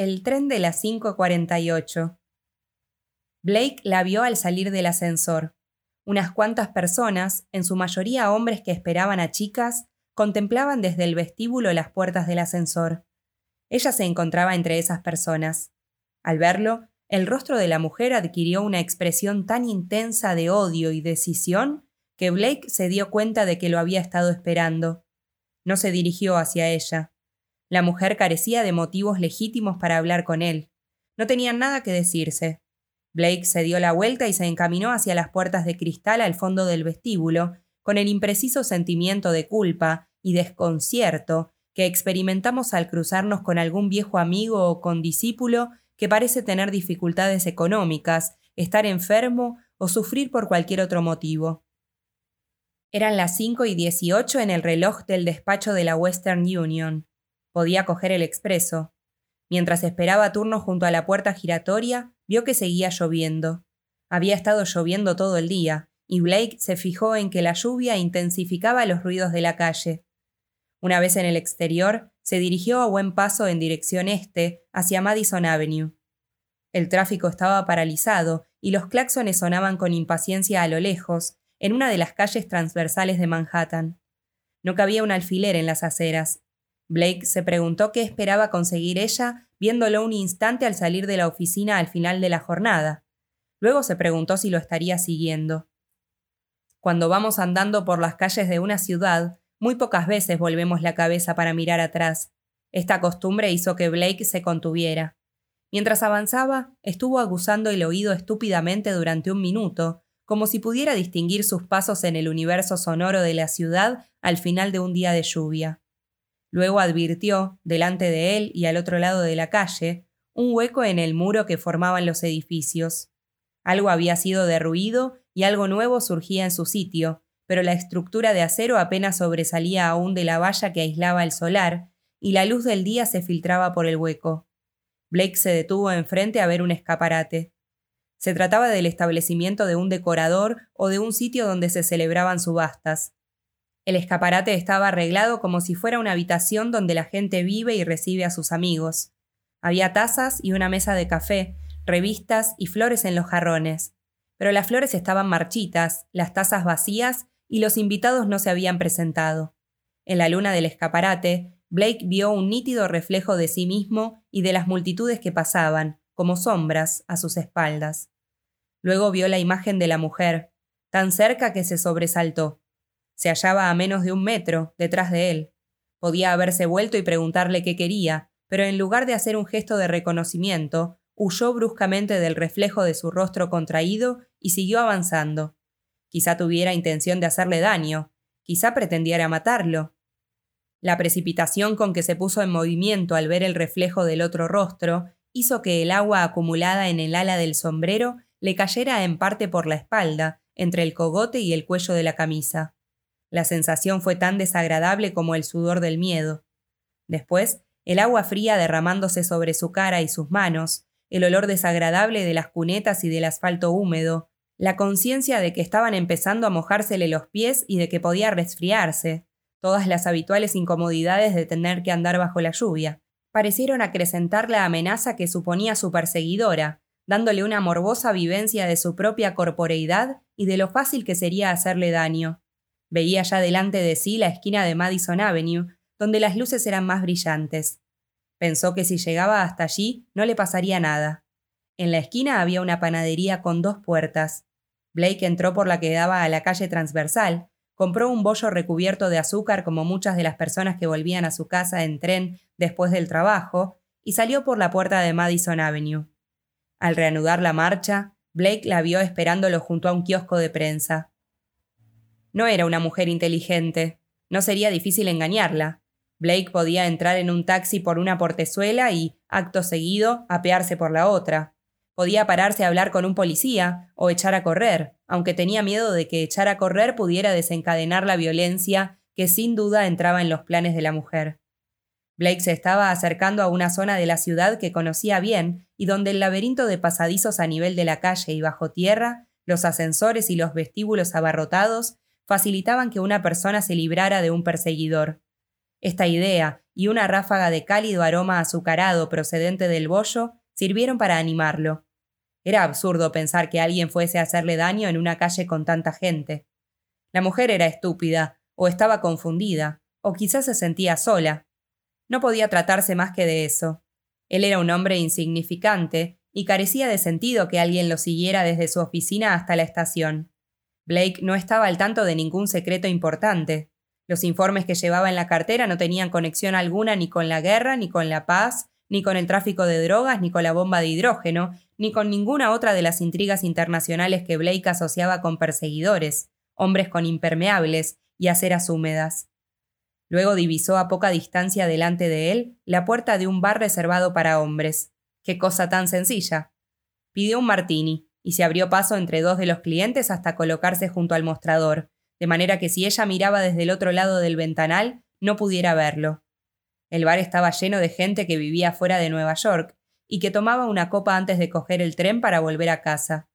El tren de las 5.48. Blake la vio al salir del ascensor. Unas cuantas personas, en su mayoría hombres que esperaban a chicas, contemplaban desde el vestíbulo las puertas del ascensor. Ella se encontraba entre esas personas. Al verlo, el rostro de la mujer adquirió una expresión tan intensa de odio y decisión que Blake se dio cuenta de que lo había estado esperando. No se dirigió hacia ella. La mujer carecía de motivos legítimos para hablar con él. No tenían nada que decirse. Blake se dio la vuelta y se encaminó hacia las puertas de cristal al fondo del vestíbulo, con el impreciso sentimiento de culpa y desconcierto que experimentamos al cruzarnos con algún viejo amigo o condiscípulo que parece tener dificultades económicas, estar enfermo o sufrir por cualquier otro motivo. Eran las cinco y dieciocho en el reloj del despacho de la Western Union. Podía coger el expreso. Mientras esperaba turno junto a la puerta giratoria, vio que seguía lloviendo. Había estado lloviendo todo el día, y Blake se fijó en que la lluvia intensificaba los ruidos de la calle. Una vez en el exterior, se dirigió a buen paso en dirección este, hacia Madison Avenue. El tráfico estaba paralizado y los claxones sonaban con impaciencia a lo lejos, en una de las calles transversales de Manhattan. No cabía un alfiler en las aceras, Blake se preguntó qué esperaba conseguir ella viéndolo un instante al salir de la oficina al final de la jornada. Luego se preguntó si lo estaría siguiendo. Cuando vamos andando por las calles de una ciudad, muy pocas veces volvemos la cabeza para mirar atrás. Esta costumbre hizo que Blake se contuviera. Mientras avanzaba, estuvo aguzando el oído estúpidamente durante un minuto, como si pudiera distinguir sus pasos en el universo sonoro de la ciudad al final de un día de lluvia. Luego advirtió, delante de él y al otro lado de la calle, un hueco en el muro que formaban los edificios. Algo había sido derruido y algo nuevo surgía en su sitio, pero la estructura de acero apenas sobresalía aún de la valla que aislaba el solar, y la luz del día se filtraba por el hueco. Blake se detuvo enfrente a ver un escaparate. Se trataba del establecimiento de un decorador o de un sitio donde se celebraban subastas. El escaparate estaba arreglado como si fuera una habitación donde la gente vive y recibe a sus amigos. Había tazas y una mesa de café, revistas y flores en los jarrones. Pero las flores estaban marchitas, las tazas vacías y los invitados no se habían presentado. En la luna del escaparate, Blake vio un nítido reflejo de sí mismo y de las multitudes que pasaban, como sombras, a sus espaldas. Luego vio la imagen de la mujer, tan cerca que se sobresaltó. Se hallaba a menos de un metro, detrás de él. Podía haberse vuelto y preguntarle qué quería, pero en lugar de hacer un gesto de reconocimiento, huyó bruscamente del reflejo de su rostro contraído y siguió avanzando. Quizá tuviera intención de hacerle daño, quizá pretendiera matarlo. La precipitación con que se puso en movimiento al ver el reflejo del otro rostro hizo que el agua acumulada en el ala del sombrero le cayera en parte por la espalda, entre el cogote y el cuello de la camisa. La sensación fue tan desagradable como el sudor del miedo. Después, el agua fría derramándose sobre su cara y sus manos, el olor desagradable de las cunetas y del asfalto húmedo, la conciencia de que estaban empezando a mojársele los pies y de que podía resfriarse, todas las habituales incomodidades de tener que andar bajo la lluvia, parecieron acrecentar la amenaza que suponía su perseguidora, dándole una morbosa vivencia de su propia corporeidad y de lo fácil que sería hacerle daño. Veía ya delante de sí la esquina de Madison Avenue, donde las luces eran más brillantes. Pensó que si llegaba hasta allí no le pasaría nada. En la esquina había una panadería con dos puertas. Blake entró por la que daba a la calle transversal, compró un bollo recubierto de azúcar como muchas de las personas que volvían a su casa en tren después del trabajo, y salió por la puerta de Madison Avenue. Al reanudar la marcha, Blake la vio esperándolo junto a un kiosco de prensa. No era una mujer inteligente. No sería difícil engañarla. Blake podía entrar en un taxi por una portezuela y, acto seguido, apearse por la otra. Podía pararse a hablar con un policía o echar a correr, aunque tenía miedo de que echar a correr pudiera desencadenar la violencia que sin duda entraba en los planes de la mujer. Blake se estaba acercando a una zona de la ciudad que conocía bien y donde el laberinto de pasadizos a nivel de la calle y bajo tierra, los ascensores y los vestíbulos abarrotados facilitaban que una persona se librara de un perseguidor. Esta idea y una ráfaga de cálido aroma azucarado procedente del bollo sirvieron para animarlo. Era absurdo pensar que alguien fuese a hacerle daño en una calle con tanta gente. La mujer era estúpida, o estaba confundida, o quizás se sentía sola. No podía tratarse más que de eso. Él era un hombre insignificante, y carecía de sentido que alguien lo siguiera desde su oficina hasta la estación. Blake no estaba al tanto de ningún secreto importante. Los informes que llevaba en la cartera no tenían conexión alguna ni con la guerra, ni con la paz, ni con el tráfico de drogas, ni con la bomba de hidrógeno, ni con ninguna otra de las intrigas internacionales que Blake asociaba con perseguidores, hombres con impermeables y aceras húmedas. Luego divisó a poca distancia delante de él la puerta de un bar reservado para hombres. Qué cosa tan sencilla. Pidió un martini y se abrió paso entre dos de los clientes hasta colocarse junto al mostrador, de manera que si ella miraba desde el otro lado del ventanal, no pudiera verlo. El bar estaba lleno de gente que vivía fuera de Nueva York y que tomaba una copa antes de coger el tren para volver a casa.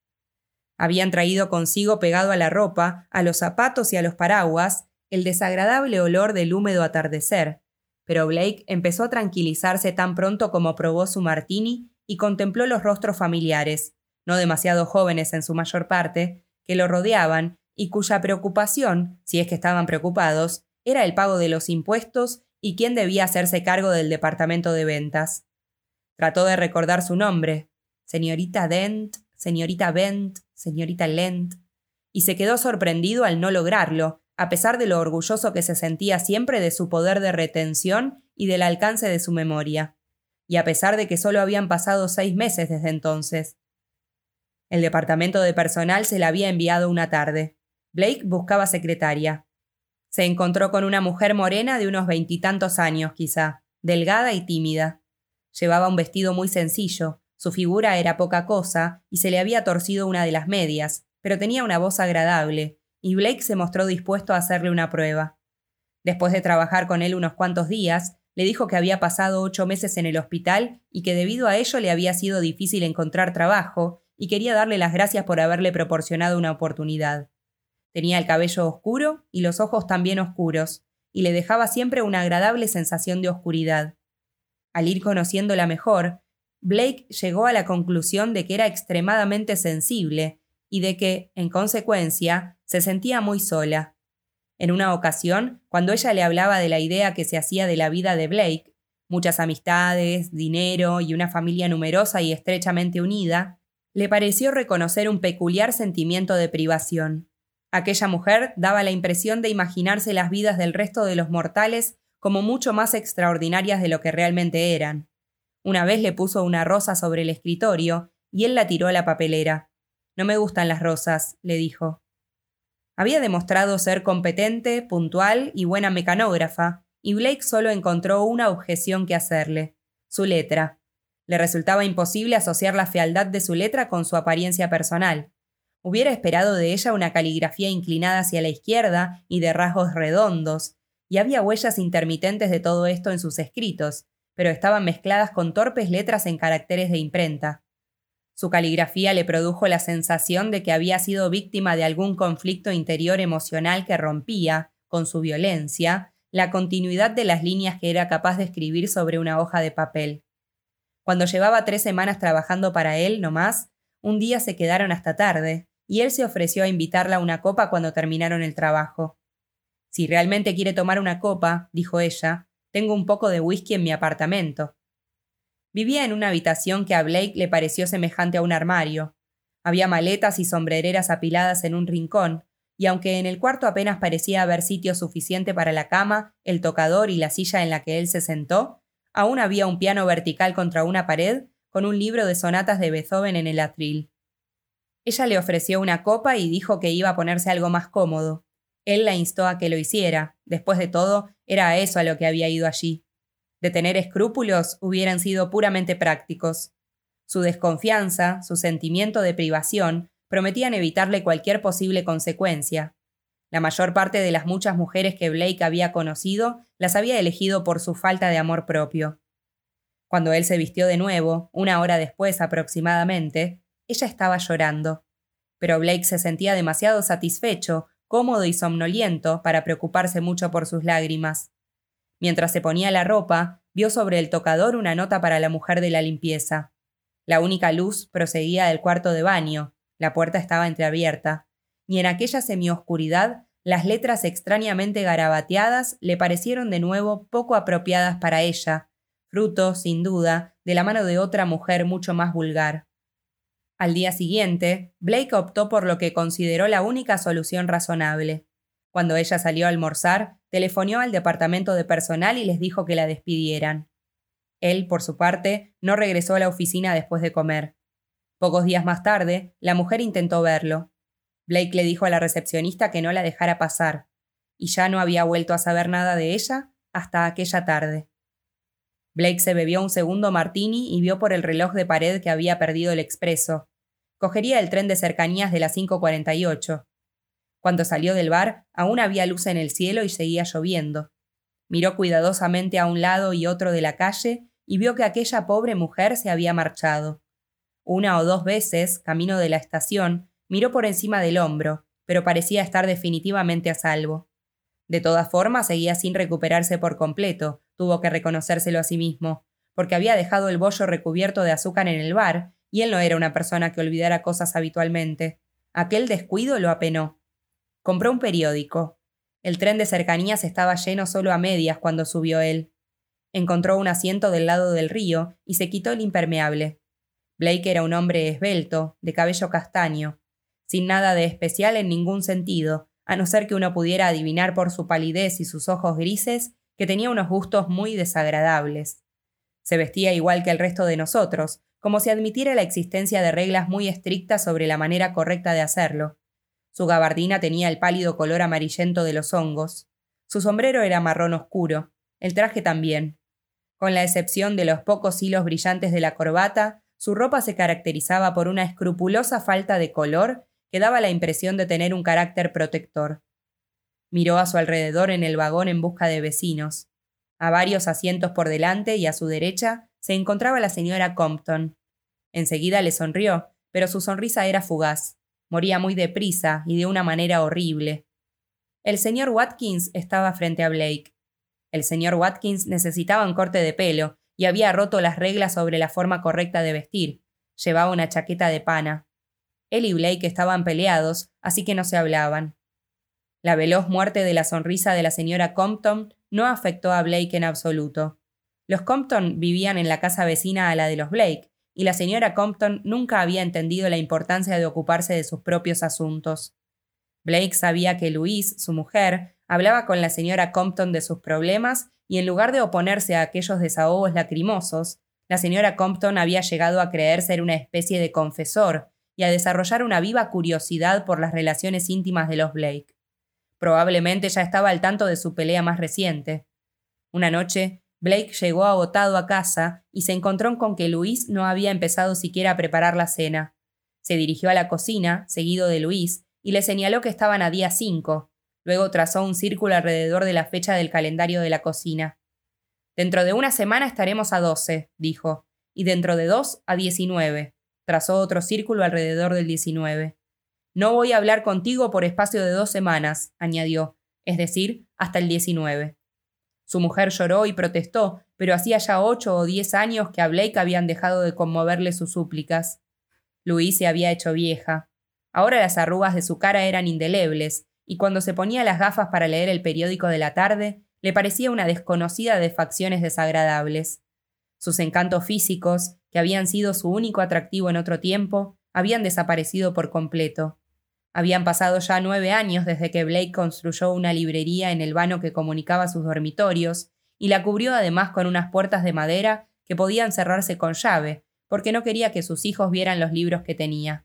Habían traído consigo pegado a la ropa, a los zapatos y a los paraguas, el desagradable olor del húmedo atardecer, pero Blake empezó a tranquilizarse tan pronto como probó su martini y contempló los rostros familiares, no demasiado jóvenes en su mayor parte, que lo rodeaban y cuya preocupación, si es que estaban preocupados, era el pago de los impuestos y quién debía hacerse cargo del departamento de ventas. Trató de recordar su nombre, señorita Dent, señorita Bent, señorita Lent, y se quedó sorprendido al no lograrlo, a pesar de lo orgulloso que se sentía siempre de su poder de retención y del alcance de su memoria, y a pesar de que solo habían pasado seis meses desde entonces. El departamento de personal se la había enviado una tarde. Blake buscaba secretaria. Se encontró con una mujer morena de unos veintitantos años, quizá, delgada y tímida. Llevaba un vestido muy sencillo, su figura era poca cosa y se le había torcido una de las medias, pero tenía una voz agradable, y Blake se mostró dispuesto a hacerle una prueba. Después de trabajar con él unos cuantos días, le dijo que había pasado ocho meses en el hospital y que debido a ello le había sido difícil encontrar trabajo, y quería darle las gracias por haberle proporcionado una oportunidad. Tenía el cabello oscuro y los ojos también oscuros, y le dejaba siempre una agradable sensación de oscuridad. Al ir conociéndola mejor, Blake llegó a la conclusión de que era extremadamente sensible y de que, en consecuencia, se sentía muy sola. En una ocasión, cuando ella le hablaba de la idea que se hacía de la vida de Blake, muchas amistades, dinero y una familia numerosa y estrechamente unida, le pareció reconocer un peculiar sentimiento de privación. Aquella mujer daba la impresión de imaginarse las vidas del resto de los mortales como mucho más extraordinarias de lo que realmente eran. Una vez le puso una rosa sobre el escritorio y él la tiró a la papelera. No me gustan las rosas, le dijo. Había demostrado ser competente, puntual y buena mecanógrafa, y Blake solo encontró una objeción que hacerle, su letra. Le resultaba imposible asociar la fealdad de su letra con su apariencia personal. Hubiera esperado de ella una caligrafía inclinada hacia la izquierda y de rasgos redondos, y había huellas intermitentes de todo esto en sus escritos, pero estaban mezcladas con torpes letras en caracteres de imprenta. Su caligrafía le produjo la sensación de que había sido víctima de algún conflicto interior emocional que rompía, con su violencia, la continuidad de las líneas que era capaz de escribir sobre una hoja de papel. Cuando llevaba tres semanas trabajando para él, no más, un día se quedaron hasta tarde, y él se ofreció a invitarla a una copa cuando terminaron el trabajo. Si realmente quiere tomar una copa, dijo ella, tengo un poco de whisky en mi apartamento. Vivía en una habitación que a Blake le pareció semejante a un armario. Había maletas y sombrereras apiladas en un rincón, y aunque en el cuarto apenas parecía haber sitio suficiente para la cama, el tocador y la silla en la que él se sentó, aún había un piano vertical contra una pared con un libro de sonatas de Beethoven en el atril. Ella le ofreció una copa y dijo que iba a ponerse algo más cómodo. Él la instó a que lo hiciera. Después de todo, era a eso a lo que había ido allí de tener escrúpulos hubieran sido puramente prácticos. Su desconfianza, su sentimiento de privación, prometían evitarle cualquier posible consecuencia. La mayor parte de las muchas mujeres que Blake había conocido las había elegido por su falta de amor propio. Cuando él se vistió de nuevo, una hora después aproximadamente, ella estaba llorando. Pero Blake se sentía demasiado satisfecho, cómodo y somnoliento para preocuparse mucho por sus lágrimas. Mientras se ponía la ropa, vio sobre el tocador una nota para la mujer de la limpieza. La única luz proseguía del cuarto de baño, la puerta estaba entreabierta, y en aquella semioscuridad las letras extrañamente garabateadas le parecieron de nuevo poco apropiadas para ella, fruto, sin duda, de la mano de otra mujer mucho más vulgar. Al día siguiente, Blake optó por lo que consideró la única solución razonable. Cuando ella salió a almorzar, telefonió al departamento de personal y les dijo que la despidieran. Él, por su parte, no regresó a la oficina después de comer. Pocos días más tarde, la mujer intentó verlo, Blake le dijo a la recepcionista que no la dejara pasar, y ya no había vuelto a saber nada de ella hasta aquella tarde. Blake se bebió un segundo martini y vio por el reloj de pared que había perdido el expreso. Cogería el tren de cercanías de las 5.48. Cuando salió del bar, aún había luz en el cielo y seguía lloviendo. Miró cuidadosamente a un lado y otro de la calle y vio que aquella pobre mujer se había marchado. Una o dos veces, camino de la estación, Miró por encima del hombro, pero parecía estar definitivamente a salvo. De todas formas, seguía sin recuperarse por completo, tuvo que reconocérselo a sí mismo, porque había dejado el bollo recubierto de azúcar en el bar, y él no era una persona que olvidara cosas habitualmente. Aquel descuido lo apenó. Compró un periódico. El tren de cercanías estaba lleno solo a medias cuando subió él. Encontró un asiento del lado del río y se quitó el impermeable. Blake era un hombre esbelto, de cabello castaño, sin nada de especial en ningún sentido, a no ser que uno pudiera adivinar por su palidez y sus ojos grises que tenía unos gustos muy desagradables. Se vestía igual que el resto de nosotros, como si admitiera la existencia de reglas muy estrictas sobre la manera correcta de hacerlo. Su gabardina tenía el pálido color amarillento de los hongos. Su sombrero era marrón oscuro, el traje también. Con la excepción de los pocos hilos brillantes de la corbata, su ropa se caracterizaba por una escrupulosa falta de color que daba la impresión de tener un carácter protector. Miró a su alrededor en el vagón en busca de vecinos. A varios asientos por delante y a su derecha se encontraba la señora Compton. Enseguida le sonrió, pero su sonrisa era fugaz. Moría muy deprisa y de una manera horrible. El señor Watkins estaba frente a Blake. El señor Watkins necesitaba un corte de pelo y había roto las reglas sobre la forma correcta de vestir. Llevaba una chaqueta de pana. Él y Blake estaban peleados, así que no se hablaban. La veloz muerte de la sonrisa de la señora Compton no afectó a Blake en absoluto. Los Compton vivían en la casa vecina a la de los Blake, y la señora Compton nunca había entendido la importancia de ocuparse de sus propios asuntos. Blake sabía que Louise, su mujer, hablaba con la señora Compton de sus problemas y en lugar de oponerse a aquellos desahogos lacrimosos, la señora Compton había llegado a creer ser una especie de confesor y a desarrollar una viva curiosidad por las relaciones íntimas de los Blake. Probablemente ya estaba al tanto de su pelea más reciente. Una noche, Blake llegó agotado a casa y se encontró con que Luis no había empezado siquiera a preparar la cena. Se dirigió a la cocina, seguido de Luis, y le señaló que estaban a día cinco. Luego trazó un círculo alrededor de la fecha del calendario de la cocina. Dentro de una semana estaremos a doce, dijo, y dentro de dos a diecinueve. Trazó otro círculo alrededor del 19. No voy a hablar contigo por espacio de dos semanas, añadió, es decir, hasta el 19. Su mujer lloró y protestó, pero hacía ya ocho o diez años que a Blake habían dejado de conmoverle sus súplicas. Louise se había hecho vieja. Ahora las arrugas de su cara eran indelebles, y cuando se ponía las gafas para leer el periódico de la tarde, le parecía una desconocida de facciones desagradables. Sus encantos físicos, que habían sido su único atractivo en otro tiempo, habían desaparecido por completo. Habían pasado ya nueve años desde que Blake construyó una librería en el vano que comunicaba sus dormitorios, y la cubrió además con unas puertas de madera que podían cerrarse con llave, porque no quería que sus hijos vieran los libros que tenía.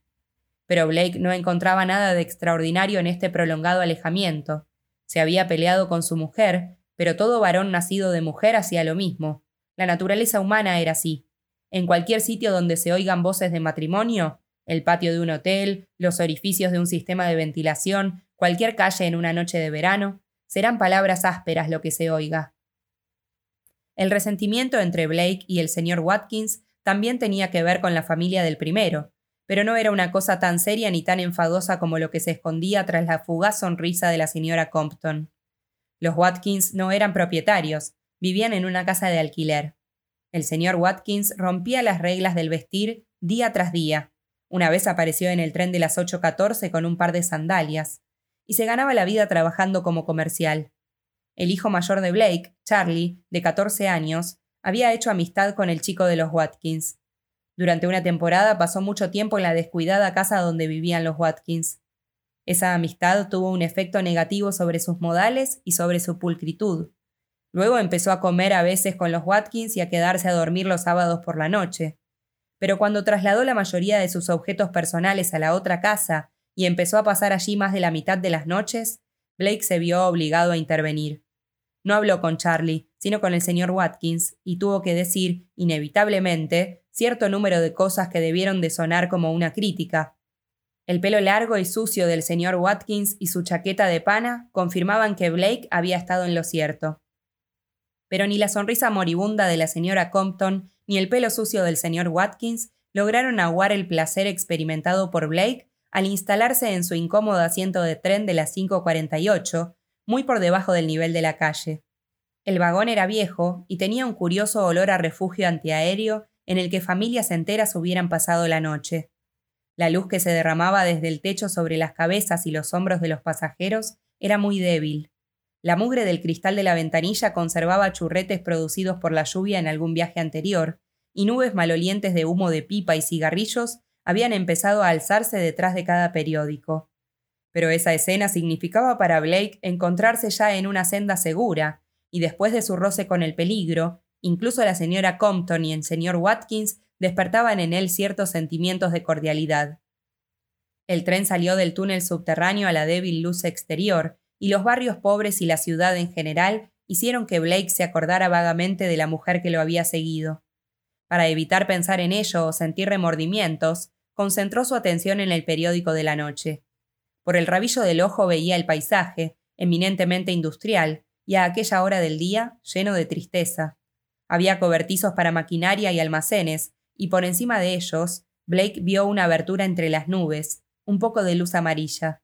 Pero Blake no encontraba nada de extraordinario en este prolongado alejamiento. Se había peleado con su mujer, pero todo varón nacido de mujer hacía lo mismo, la naturaleza humana era así. En cualquier sitio donde se oigan voces de matrimonio, el patio de un hotel, los orificios de un sistema de ventilación, cualquier calle en una noche de verano, serán palabras ásperas lo que se oiga. El resentimiento entre Blake y el señor Watkins también tenía que ver con la familia del primero, pero no era una cosa tan seria ni tan enfadosa como lo que se escondía tras la fugaz sonrisa de la señora Compton. Los Watkins no eran propietarios, Vivían en una casa de alquiler. El señor Watkins rompía las reglas del vestir día tras día. Una vez apareció en el tren de las 8.14 con un par de sandalias, y se ganaba la vida trabajando como comercial. El hijo mayor de Blake, Charlie, de 14 años, había hecho amistad con el chico de los Watkins. Durante una temporada pasó mucho tiempo en la descuidada casa donde vivían los Watkins. Esa amistad tuvo un efecto negativo sobre sus modales y sobre su pulcritud. Luego empezó a comer a veces con los Watkins y a quedarse a dormir los sábados por la noche. Pero cuando trasladó la mayoría de sus objetos personales a la otra casa y empezó a pasar allí más de la mitad de las noches, Blake se vio obligado a intervenir. No habló con Charlie, sino con el señor Watkins, y tuvo que decir, inevitablemente, cierto número de cosas que debieron de sonar como una crítica. El pelo largo y sucio del señor Watkins y su chaqueta de pana confirmaban que Blake había estado en lo cierto. Pero ni la sonrisa moribunda de la señora Compton ni el pelo sucio del señor Watkins lograron aguar el placer experimentado por Blake al instalarse en su incómodo asiento de tren de las 5.48, muy por debajo del nivel de la calle. El vagón era viejo y tenía un curioso olor a refugio antiaéreo en el que familias enteras hubieran pasado la noche. La luz que se derramaba desde el techo sobre las cabezas y los hombros de los pasajeros era muy débil. La mugre del cristal de la ventanilla conservaba churretes producidos por la lluvia en algún viaje anterior, y nubes malolientes de humo de pipa y cigarrillos habían empezado a alzarse detrás de cada periódico. Pero esa escena significaba para Blake encontrarse ya en una senda segura, y después de su roce con el peligro, incluso la señora Compton y el señor Watkins despertaban en él ciertos sentimientos de cordialidad. El tren salió del túnel subterráneo a la débil luz exterior, y los barrios pobres y la ciudad en general hicieron que Blake se acordara vagamente de la mujer que lo había seguido. Para evitar pensar en ello o sentir remordimientos, concentró su atención en el periódico de la noche. Por el rabillo del ojo veía el paisaje, eminentemente industrial, y a aquella hora del día lleno de tristeza. Había cobertizos para maquinaria y almacenes, y por encima de ellos, Blake vio una abertura entre las nubes, un poco de luz amarilla.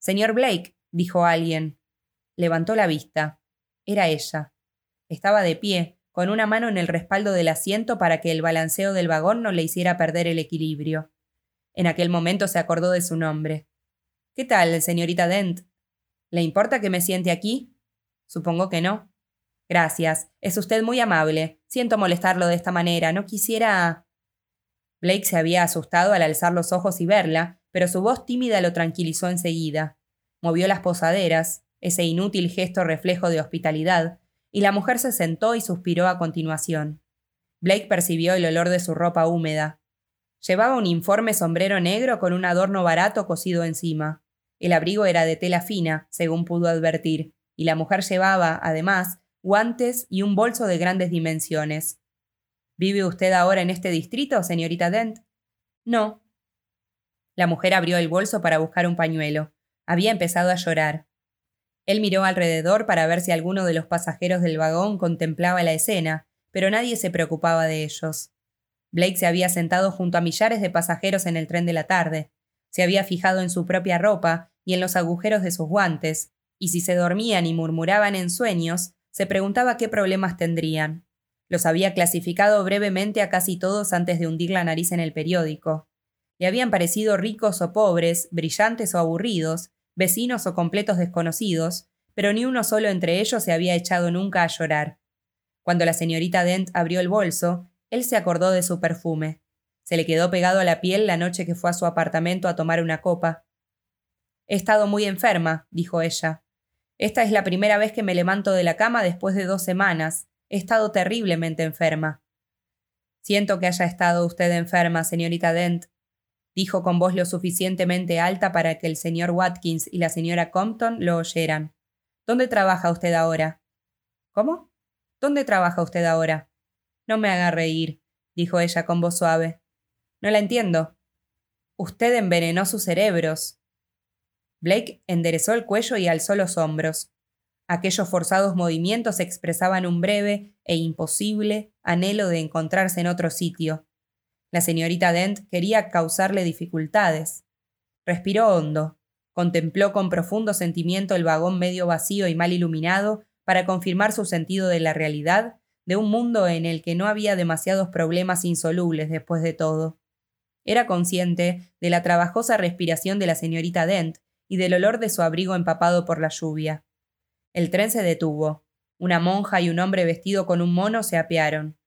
Señor Blake, dijo alguien. Levantó la vista. Era ella. Estaba de pie, con una mano en el respaldo del asiento para que el balanceo del vagón no le hiciera perder el equilibrio. En aquel momento se acordó de su nombre. ¿Qué tal, señorita Dent? ¿Le importa que me siente aquí? Supongo que no. Gracias. Es usted muy amable. Siento molestarlo de esta manera. No quisiera. Blake se había asustado al alzar los ojos y verla, pero su voz tímida lo tranquilizó enseguida. Movió las posaderas, ese inútil gesto reflejo de hospitalidad, y la mujer se sentó y suspiró a continuación. Blake percibió el olor de su ropa húmeda. Llevaba un informe sombrero negro con un adorno barato cosido encima. El abrigo era de tela fina, según pudo advertir, y la mujer llevaba, además, guantes y un bolso de grandes dimensiones. ¿Vive usted ahora en este distrito, señorita Dent? No. La mujer abrió el bolso para buscar un pañuelo. Había empezado a llorar. Él miró alrededor para ver si alguno de los pasajeros del vagón contemplaba la escena, pero nadie se preocupaba de ellos. Blake se había sentado junto a millares de pasajeros en el tren de la tarde. Se había fijado en su propia ropa y en los agujeros de sus guantes, y si se dormían y murmuraban en sueños, se preguntaba qué problemas tendrían. Los había clasificado brevemente a casi todos antes de hundir la nariz en el periódico. Le habían parecido ricos o pobres, brillantes o aburridos, vecinos o completos desconocidos, pero ni uno solo entre ellos se había echado nunca a llorar. Cuando la señorita Dent abrió el bolso, él se acordó de su perfume. Se le quedó pegado a la piel la noche que fue a su apartamento a tomar una copa. He estado muy enferma, dijo ella. Esta es la primera vez que me levanto de la cama después de dos semanas. He estado terriblemente enferma. Siento que haya estado usted enferma, señorita Dent, dijo con voz lo suficientemente alta para que el señor Watkins y la señora Compton lo oyeran. ¿Dónde trabaja usted ahora? ¿Cómo? ¿Dónde trabaja usted ahora? No me haga reír, dijo ella con voz suave. No la entiendo. Usted envenenó sus cerebros. Blake enderezó el cuello y alzó los hombros. Aquellos forzados movimientos expresaban un breve e imposible anhelo de encontrarse en otro sitio, la señorita Dent quería causarle dificultades. Respiró hondo, contempló con profundo sentimiento el vagón medio vacío y mal iluminado, para confirmar su sentido de la realidad, de un mundo en el que no había demasiados problemas insolubles después de todo. Era consciente de la trabajosa respiración de la señorita Dent y del olor de su abrigo empapado por la lluvia. El tren se detuvo. Una monja y un hombre vestido con un mono se apearon.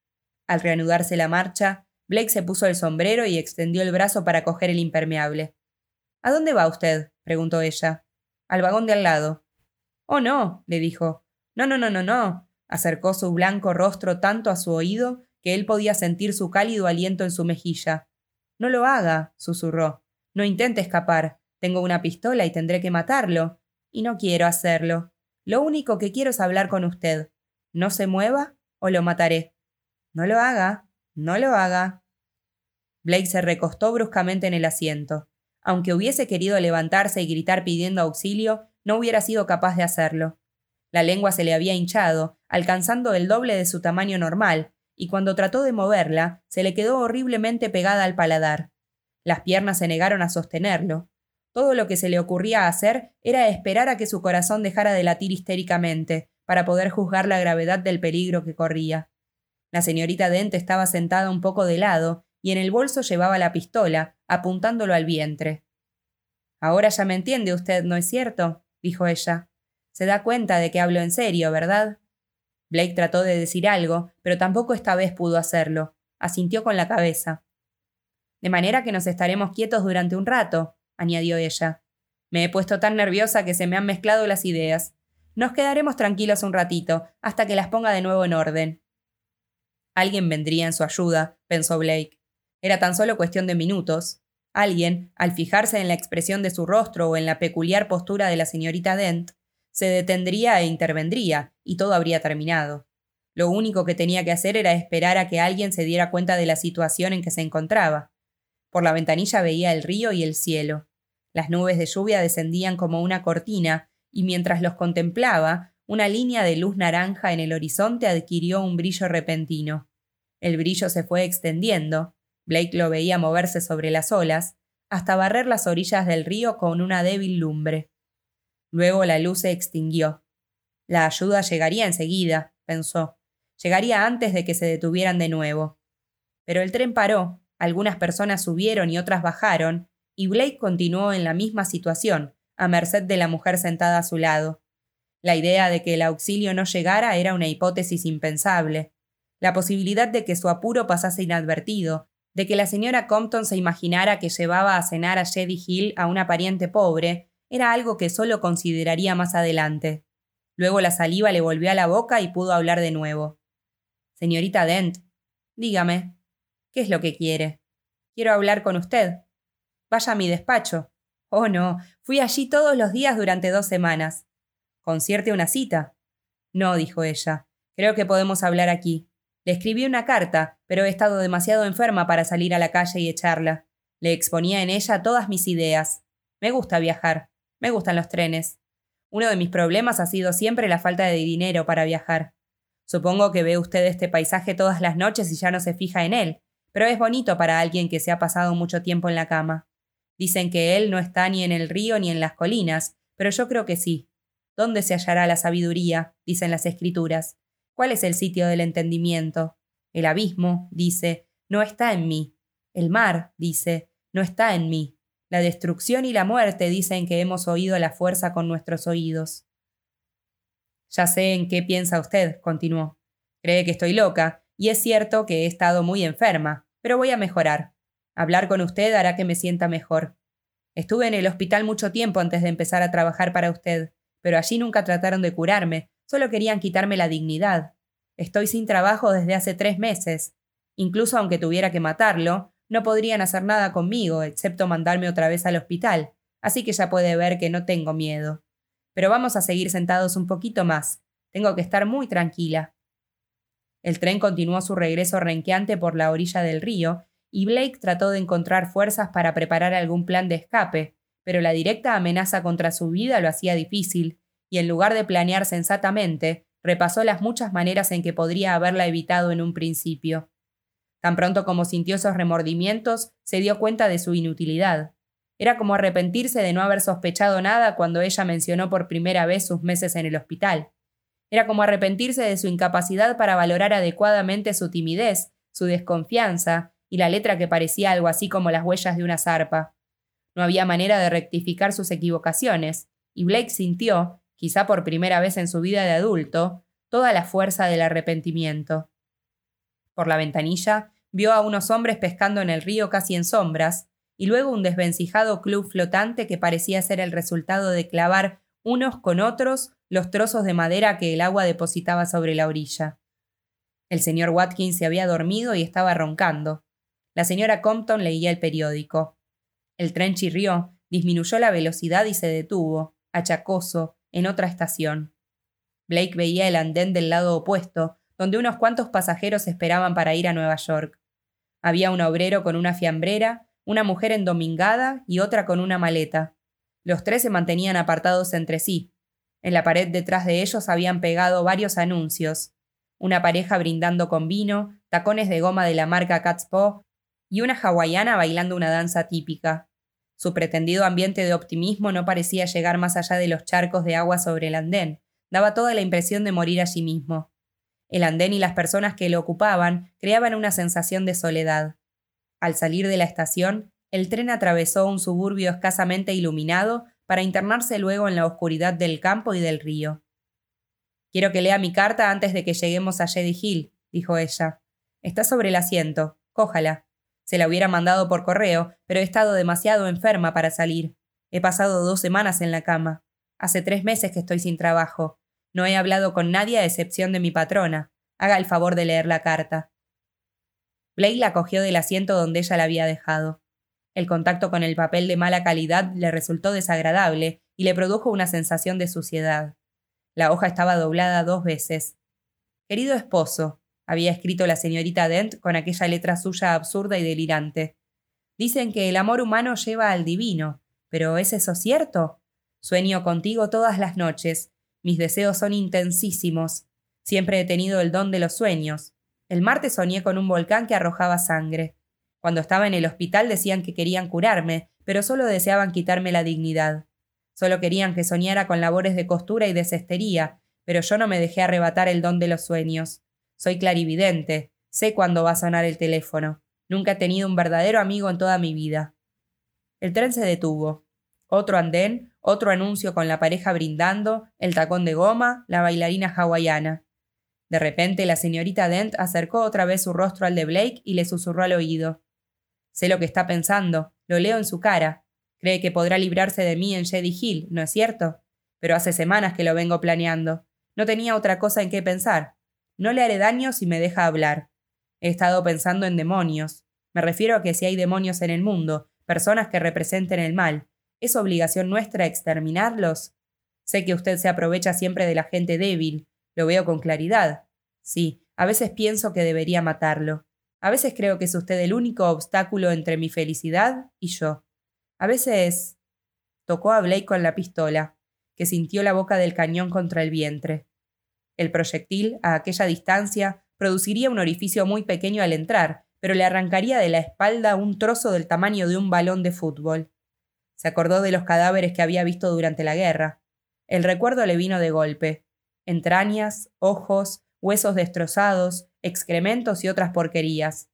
Al reanudarse la marcha, Blake se puso el sombrero y extendió el brazo para coger el impermeable. ¿A dónde va usted? preguntó ella. Al vagón de al lado. Oh, no, le dijo. No, no, no, no, no. Acercó su blanco rostro tanto a su oído que él podía sentir su cálido aliento en su mejilla. No lo haga, susurró. No intente escapar. Tengo una pistola y tendré que matarlo. Y no quiero hacerlo. Lo único que quiero es hablar con usted. No se mueva o lo mataré. No lo haga, no lo haga. Blake se recostó bruscamente en el asiento. Aunque hubiese querido levantarse y gritar pidiendo auxilio, no hubiera sido capaz de hacerlo. La lengua se le había hinchado, alcanzando el doble de su tamaño normal, y cuando trató de moverla, se le quedó horriblemente pegada al paladar. Las piernas se negaron a sostenerlo. Todo lo que se le ocurría hacer era esperar a que su corazón dejara de latir histéricamente, para poder juzgar la gravedad del peligro que corría. La señorita Dent estaba sentada un poco de lado, y en el bolso llevaba la pistola, apuntándolo al vientre. Ahora ya me entiende usted, ¿no es cierto? dijo ella. Se da cuenta de que hablo en serio, ¿verdad? Blake trató de decir algo, pero tampoco esta vez pudo hacerlo. Asintió con la cabeza. De manera que nos estaremos quietos durante un rato, añadió ella. Me he puesto tan nerviosa que se me han mezclado las ideas. Nos quedaremos tranquilos un ratito, hasta que las ponga de nuevo en orden. Alguien vendría en su ayuda, pensó Blake. Era tan solo cuestión de minutos. Alguien, al fijarse en la expresión de su rostro o en la peculiar postura de la señorita Dent, se detendría e intervendría, y todo habría terminado. Lo único que tenía que hacer era esperar a que alguien se diera cuenta de la situación en que se encontraba. Por la ventanilla veía el río y el cielo. Las nubes de lluvia descendían como una cortina, y mientras los contemplaba, una línea de luz naranja en el horizonte adquirió un brillo repentino. El brillo se fue extendiendo, Blake lo veía moverse sobre las olas, hasta barrer las orillas del río con una débil lumbre. Luego la luz se extinguió. La ayuda llegaría enseguida, pensó. Llegaría antes de que se detuvieran de nuevo. Pero el tren paró, algunas personas subieron y otras bajaron, y Blake continuó en la misma situación, a merced de la mujer sentada a su lado. La idea de que el auxilio no llegara era una hipótesis impensable. La posibilidad de que su apuro pasase inadvertido, de que la señora Compton se imaginara que llevaba a cenar a Jedi Hill a una pariente pobre, era algo que solo consideraría más adelante. Luego la saliva le volvió a la boca y pudo hablar de nuevo. Señorita Dent, dígame, ¿qué es lo que quiere? Quiero hablar con usted. Vaya a mi despacho. Oh, no, fui allí todos los días durante dos semanas. ¿Concierte una cita? No, dijo ella. Creo que podemos hablar aquí. Le escribí una carta, pero he estado demasiado enferma para salir a la calle y echarla. Le exponía en ella todas mis ideas. Me gusta viajar. Me gustan los trenes. Uno de mis problemas ha sido siempre la falta de dinero para viajar. Supongo que ve usted este paisaje todas las noches y ya no se fija en él, pero es bonito para alguien que se ha pasado mucho tiempo en la cama. Dicen que él no está ni en el río ni en las colinas, pero yo creo que sí. ¿Dónde se hallará la sabiduría? dicen las escrituras. ¿Cuál es el sitio del entendimiento? El abismo, dice, no está en mí. El mar, dice, no está en mí. La destrucción y la muerte dicen que hemos oído la fuerza con nuestros oídos. Ya sé en qué piensa usted, continuó. Cree que estoy loca, y es cierto que he estado muy enferma, pero voy a mejorar. Hablar con usted hará que me sienta mejor. Estuve en el hospital mucho tiempo antes de empezar a trabajar para usted, pero allí nunca trataron de curarme, solo querían quitarme la dignidad. Estoy sin trabajo desde hace tres meses. Incluso aunque tuviera que matarlo, no podrían hacer nada conmigo, excepto mandarme otra vez al hospital, así que ya puede ver que no tengo miedo. Pero vamos a seguir sentados un poquito más. Tengo que estar muy tranquila. El tren continuó su regreso renqueante por la orilla del río, y Blake trató de encontrar fuerzas para preparar algún plan de escape, pero la directa amenaza contra su vida lo hacía difícil, y en lugar de planear sensatamente, repasó las muchas maneras en que podría haberla evitado en un principio. Tan pronto como sintió esos remordimientos, se dio cuenta de su inutilidad. Era como arrepentirse de no haber sospechado nada cuando ella mencionó por primera vez sus meses en el hospital. Era como arrepentirse de su incapacidad para valorar adecuadamente su timidez, su desconfianza y la letra que parecía algo así como las huellas de una zarpa. No había manera de rectificar sus equivocaciones, y Blake sintió, quizá por primera vez en su vida de adulto, toda la fuerza del arrepentimiento. Por la ventanilla vio a unos hombres pescando en el río casi en sombras, y luego un desvencijado club flotante que parecía ser el resultado de clavar unos con otros los trozos de madera que el agua depositaba sobre la orilla. El señor Watkins se había dormido y estaba roncando. La señora Compton leía el periódico. El tren chirrió, disminuyó la velocidad y se detuvo, achacoso, en otra estación. Blake veía el andén del lado opuesto, donde unos cuantos pasajeros esperaban para ir a Nueva York. Había un obrero con una fiambrera, una mujer endomingada y otra con una maleta. Los tres se mantenían apartados entre sí. En la pared detrás de ellos habían pegado varios anuncios. Una pareja brindando con vino, tacones de goma de la marca Catspaw y una hawaiana bailando una danza típica. Su pretendido ambiente de optimismo no parecía llegar más allá de los charcos de agua sobre el andén, daba toda la impresión de morir allí mismo. El andén y las personas que lo ocupaban creaban una sensación de soledad. Al salir de la estación, el tren atravesó un suburbio escasamente iluminado para internarse luego en la oscuridad del campo y del río. Quiero que lea mi carta antes de que lleguemos a Jedi Hill, dijo ella. Está sobre el asiento. Cójala. Se la hubiera mandado por correo, pero he estado demasiado enferma para salir. He pasado dos semanas en la cama. Hace tres meses que estoy sin trabajo. No he hablado con nadie a excepción de mi patrona. Haga el favor de leer la carta. Blake la cogió del asiento donde ella la había dejado. El contacto con el papel de mala calidad le resultó desagradable y le produjo una sensación de suciedad. La hoja estaba doblada dos veces. Querido esposo, había escrito la señorita Dent con aquella letra suya absurda y delirante. Dicen que el amor humano lleva al divino, pero ¿es eso cierto? Sueño contigo todas las noches. Mis deseos son intensísimos. Siempre he tenido el don de los sueños. El martes soñé con un volcán que arrojaba sangre. Cuando estaba en el hospital decían que querían curarme, pero solo deseaban quitarme la dignidad. Solo querían que soñara con labores de costura y de cestería, pero yo no me dejé arrebatar el don de los sueños. Soy clarividente, sé cuándo va a sonar el teléfono. Nunca he tenido un verdadero amigo en toda mi vida. El tren se detuvo. Otro andén, otro anuncio con la pareja brindando, el tacón de goma, la bailarina hawaiana. De repente la señorita Dent acercó otra vez su rostro al de Blake y le susurró al oído. Sé lo que está pensando, lo leo en su cara. Cree que podrá librarse de mí en Jedi Hill, ¿no es cierto? Pero hace semanas que lo vengo planeando. No tenía otra cosa en qué pensar. No le haré daño si me deja hablar. He estado pensando en demonios. Me refiero a que si hay demonios en el mundo, personas que representen el mal, ¿es obligación nuestra exterminarlos? Sé que usted se aprovecha siempre de la gente débil, lo veo con claridad. Sí, a veces pienso que debería matarlo. A veces creo que es usted el único obstáculo entre mi felicidad y yo. A veces... Tocó a Blake con la pistola, que sintió la boca del cañón contra el vientre. El proyectil, a aquella distancia, produciría un orificio muy pequeño al entrar, pero le arrancaría de la espalda un trozo del tamaño de un balón de fútbol. Se acordó de los cadáveres que había visto durante la guerra. El recuerdo le vino de golpe. Entrañas, ojos, huesos destrozados, excrementos y otras porquerías.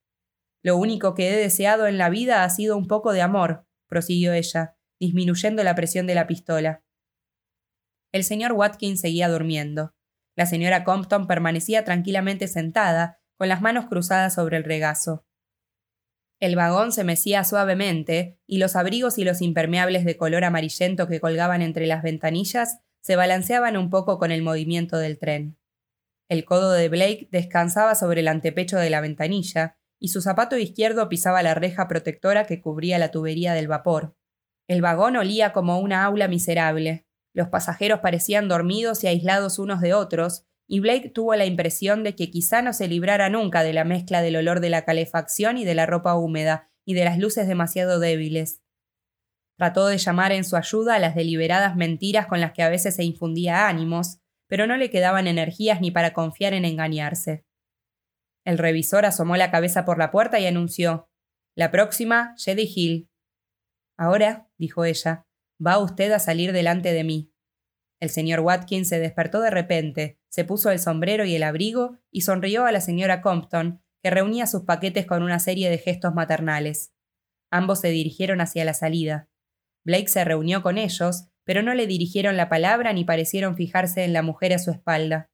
Lo único que he deseado en la vida ha sido un poco de amor, prosiguió ella, disminuyendo la presión de la pistola. El señor Watkins seguía durmiendo. La señora Compton permanecía tranquilamente sentada, con las manos cruzadas sobre el regazo. El vagón se mecía suavemente, y los abrigos y los impermeables de color amarillento que colgaban entre las ventanillas se balanceaban un poco con el movimiento del tren. El codo de Blake descansaba sobre el antepecho de la ventanilla, y su zapato izquierdo pisaba la reja protectora que cubría la tubería del vapor. El vagón olía como una aula miserable, los pasajeros parecían dormidos y aislados unos de otros, y Blake tuvo la impresión de que quizá no se librara nunca de la mezcla del olor de la calefacción y de la ropa húmeda, y de las luces demasiado débiles. Trató de llamar en su ayuda a las deliberadas mentiras con las que a veces se infundía ánimos, pero no le quedaban energías ni para confiar en engañarse. El revisor asomó la cabeza por la puerta y anunció La próxima, Jedi Hill. Ahora, dijo ella, va usted a salir delante de mí. El señor Watkins se despertó de repente, se puso el sombrero y el abrigo y sonrió a la señora Compton, que reunía sus paquetes con una serie de gestos maternales. Ambos se dirigieron hacia la salida. Blake se reunió con ellos, pero no le dirigieron la palabra ni parecieron fijarse en la mujer a su espalda.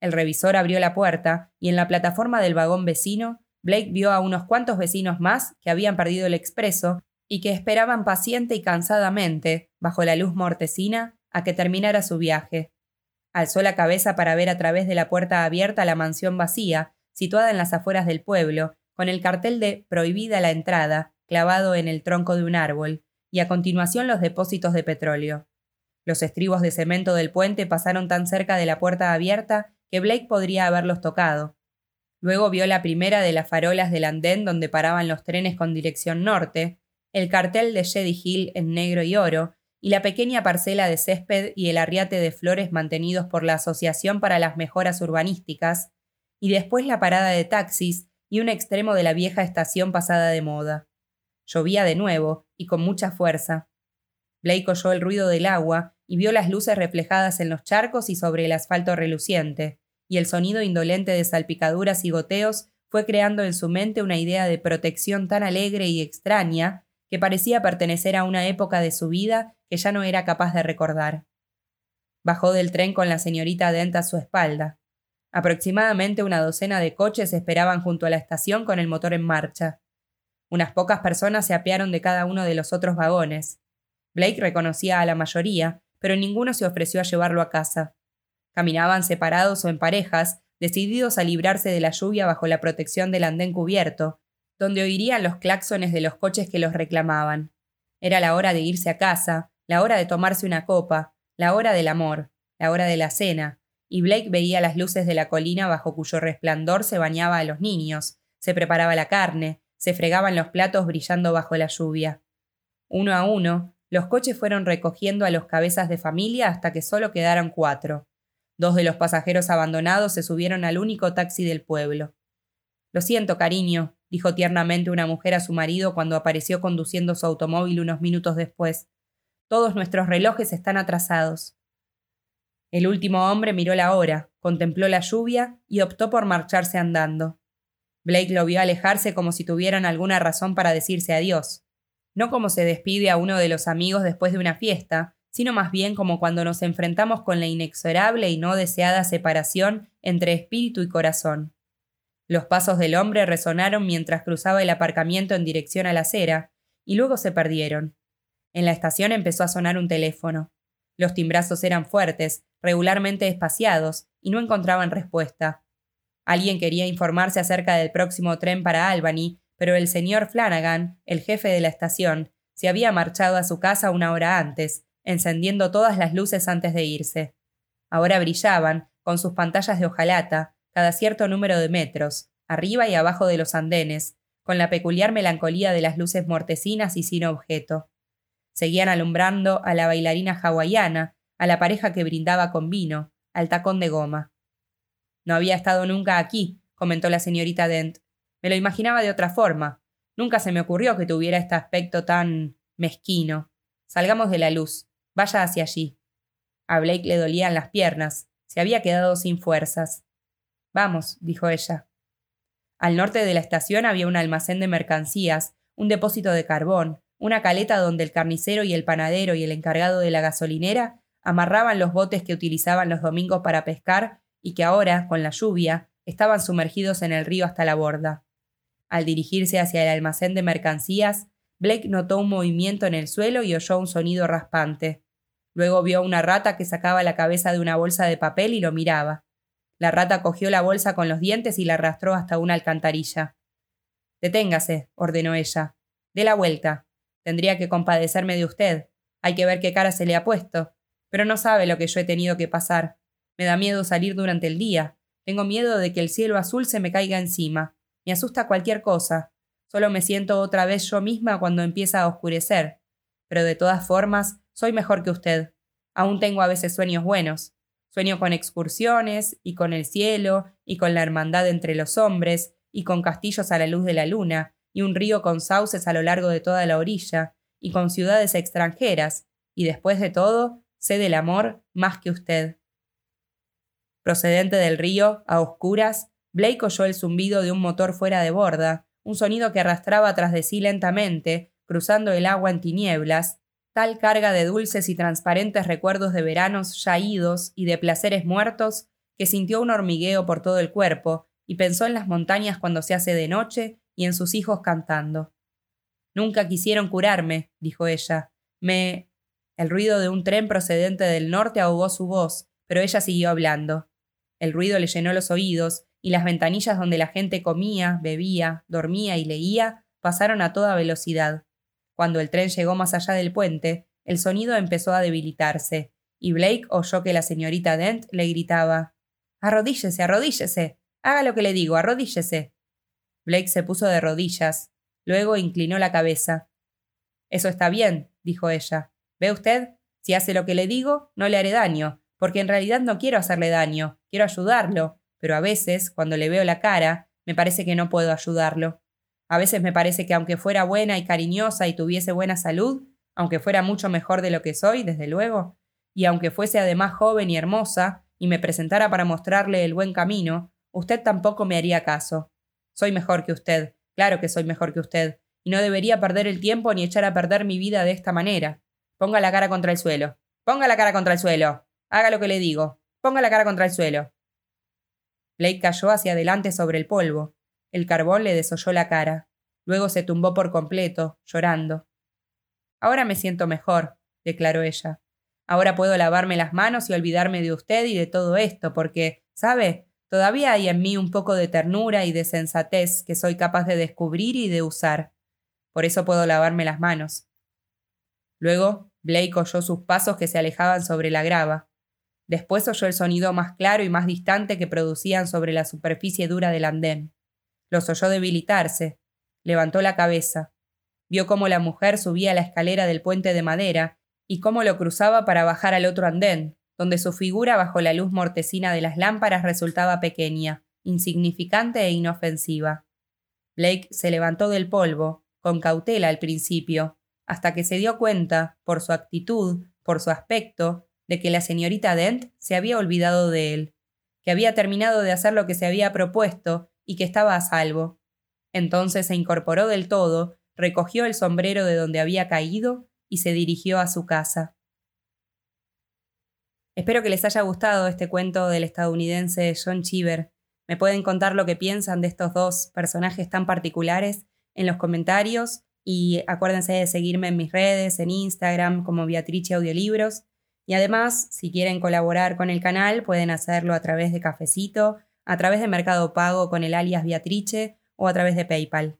El revisor abrió la puerta y en la plataforma del vagón vecino, Blake vio a unos cuantos vecinos más que habían perdido el expreso y que esperaban paciente y cansadamente, bajo la luz mortecina, a que terminara su viaje. Alzó la cabeza para ver a través de la puerta abierta la mansión vacía, situada en las afueras del pueblo, con el cartel de Prohibida la entrada, clavado en el tronco de un árbol, y a continuación los depósitos de petróleo. Los estribos de cemento del puente pasaron tan cerca de la puerta abierta que Blake podría haberlos tocado. Luego vio la primera de las farolas del andén donde paraban los trenes con dirección norte, el cartel de Shady Hill en negro y oro, y la pequeña parcela de césped y el arriate de flores mantenidos por la Asociación para las Mejoras Urbanísticas, y después la parada de taxis y un extremo de la vieja estación pasada de moda. Llovía de nuevo, y con mucha fuerza. Blake oyó el ruido del agua y vio las luces reflejadas en los charcos y sobre el asfalto reluciente, y el sonido indolente de salpicaduras y goteos fue creando en su mente una idea de protección tan alegre y extraña que parecía pertenecer a una época de su vida que ya no era capaz de recordar. Bajó del tren con la señorita Dent a su espalda. Aproximadamente una docena de coches esperaban junto a la estación con el motor en marcha. Unas pocas personas se apearon de cada uno de los otros vagones. Blake reconocía a la mayoría, pero ninguno se ofreció a llevarlo a casa. Caminaban separados o en parejas, decididos a librarse de la lluvia bajo la protección del andén cubierto, donde oirían los claxones de los coches que los reclamaban. Era la hora de irse a casa, la hora de tomarse una copa, la hora del amor, la hora de la cena, y Blake veía las luces de la colina bajo cuyo resplandor se bañaba a los niños, se preparaba la carne, se fregaban los platos brillando bajo la lluvia. Uno a uno, los coches fueron recogiendo a los cabezas de familia hasta que solo quedaron cuatro. Dos de los pasajeros abandonados se subieron al único taxi del pueblo. Lo siento, cariño, dijo tiernamente una mujer a su marido cuando apareció conduciendo su automóvil unos minutos después. Todos nuestros relojes están atrasados. El último hombre miró la hora, contempló la lluvia y optó por marcharse andando. Blake lo vio alejarse como si tuvieran alguna razón para decirse adiós. No como se despide a uno de los amigos después de una fiesta, sino más bien como cuando nos enfrentamos con la inexorable y no deseada separación entre espíritu y corazón. Los pasos del hombre resonaron mientras cruzaba el aparcamiento en dirección a la acera, y luego se perdieron. En la estación empezó a sonar un teléfono. Los timbrazos eran fuertes, regularmente espaciados, y no encontraban respuesta. Alguien quería informarse acerca del próximo tren para Albany, pero el señor Flanagan, el jefe de la estación, se había marchado a su casa una hora antes, encendiendo todas las luces antes de irse. Ahora brillaban, con sus pantallas de hojalata, cada cierto número de metros, arriba y abajo de los andenes, con la peculiar melancolía de las luces mortecinas y sin objeto. Seguían alumbrando a la bailarina hawaiana, a la pareja que brindaba con vino, al tacón de goma. No había estado nunca aquí, comentó la señorita Dent. Me lo imaginaba de otra forma. Nunca se me ocurrió que tuviera este aspecto tan mezquino. Salgamos de la luz. Vaya hacia allí. A Blake le dolían las piernas. Se había quedado sin fuerzas. Vamos, dijo ella. Al norte de la estación había un almacén de mercancías, un depósito de carbón, una caleta donde el carnicero y el panadero y el encargado de la gasolinera amarraban los botes que utilizaban los domingos para pescar y que ahora, con la lluvia, estaban sumergidos en el río hasta la borda. Al dirigirse hacia el almacén de mercancías, Blake notó un movimiento en el suelo y oyó un sonido raspante. Luego vio una rata que sacaba la cabeza de una bolsa de papel y lo miraba. La rata cogió la bolsa con los dientes y la arrastró hasta una alcantarilla. Deténgase, ordenó ella. Dé la vuelta. Tendría que compadecerme de usted. Hay que ver qué cara se le ha puesto. Pero no sabe lo que yo he tenido que pasar. Me da miedo salir durante el día. Tengo miedo de que el cielo azul se me caiga encima. Me asusta cualquier cosa. Solo me siento otra vez yo misma cuando empieza a oscurecer. Pero de todas formas, soy mejor que usted. Aún tengo a veces sueños buenos. Sueño con excursiones, y con el cielo, y con la hermandad entre los hombres, y con castillos a la luz de la luna, y un río con sauces a lo largo de toda la orilla, y con ciudades extranjeras, y después de todo, Sé del amor más que usted. Procedente del río, a oscuras, Blake oyó el zumbido de un motor fuera de borda, un sonido que arrastraba tras de sí lentamente, cruzando el agua en tinieblas, tal carga de dulces y transparentes recuerdos de veranos ya idos y de placeres muertos, que sintió un hormigueo por todo el cuerpo y pensó en las montañas cuando se hace de noche y en sus hijos cantando. Nunca quisieron curarme, dijo ella. Me. El ruido de un tren procedente del norte ahogó su voz, pero ella siguió hablando. El ruido le llenó los oídos, y las ventanillas donde la gente comía, bebía, dormía y leía pasaron a toda velocidad. Cuando el tren llegó más allá del puente, el sonido empezó a debilitarse, y Blake oyó que la señorita Dent le gritaba Arrodíllese, arrodíllese. Haga lo que le digo, arrodíllese. Blake se puso de rodillas. Luego inclinó la cabeza. Eso está bien, dijo ella. ¿Ve usted? Si hace lo que le digo, no le haré daño, porque en realidad no quiero hacerle daño, quiero ayudarlo, pero a veces, cuando le veo la cara, me parece que no puedo ayudarlo. A veces me parece que aunque fuera buena y cariñosa y tuviese buena salud, aunque fuera mucho mejor de lo que soy, desde luego, y aunque fuese además joven y hermosa, y me presentara para mostrarle el buen camino, usted tampoco me haría caso. Soy mejor que usted, claro que soy mejor que usted, y no debería perder el tiempo ni echar a perder mi vida de esta manera. Ponga la cara contra el suelo. Ponga la cara contra el suelo. Haga lo que le digo. Ponga la cara contra el suelo. Blake cayó hacia adelante sobre el polvo. El carbón le desolló la cara. Luego se tumbó por completo, llorando. Ahora me siento mejor, declaró ella. Ahora puedo lavarme las manos y olvidarme de usted y de todo esto, porque, ¿sabe? Todavía hay en mí un poco de ternura y de sensatez que soy capaz de descubrir y de usar. Por eso puedo lavarme las manos. Luego, Blake oyó sus pasos que se alejaban sobre la grava. Después oyó el sonido más claro y más distante que producían sobre la superficie dura del andén. Los oyó debilitarse. Levantó la cabeza. Vio cómo la mujer subía la escalera del puente de madera y cómo lo cruzaba para bajar al otro andén, donde su figura bajo la luz mortecina de las lámparas resultaba pequeña, insignificante e inofensiva. Blake se levantó del polvo, con cautela al principio, hasta que se dio cuenta, por su actitud, por su aspecto, de que la señorita Dent se había olvidado de él, que había terminado de hacer lo que se había propuesto y que estaba a salvo. Entonces se incorporó del todo, recogió el sombrero de donde había caído y se dirigió a su casa. Espero que les haya gustado este cuento del estadounidense John Cheever. Me pueden contar lo que piensan de estos dos personajes tan particulares en los comentarios y acuérdense de seguirme en mis redes, en Instagram como Beatrice Audiolibros. Y además, si quieren colaborar con el canal, pueden hacerlo a través de Cafecito, a través de Mercado Pago con el alias Beatrice o a través de PayPal.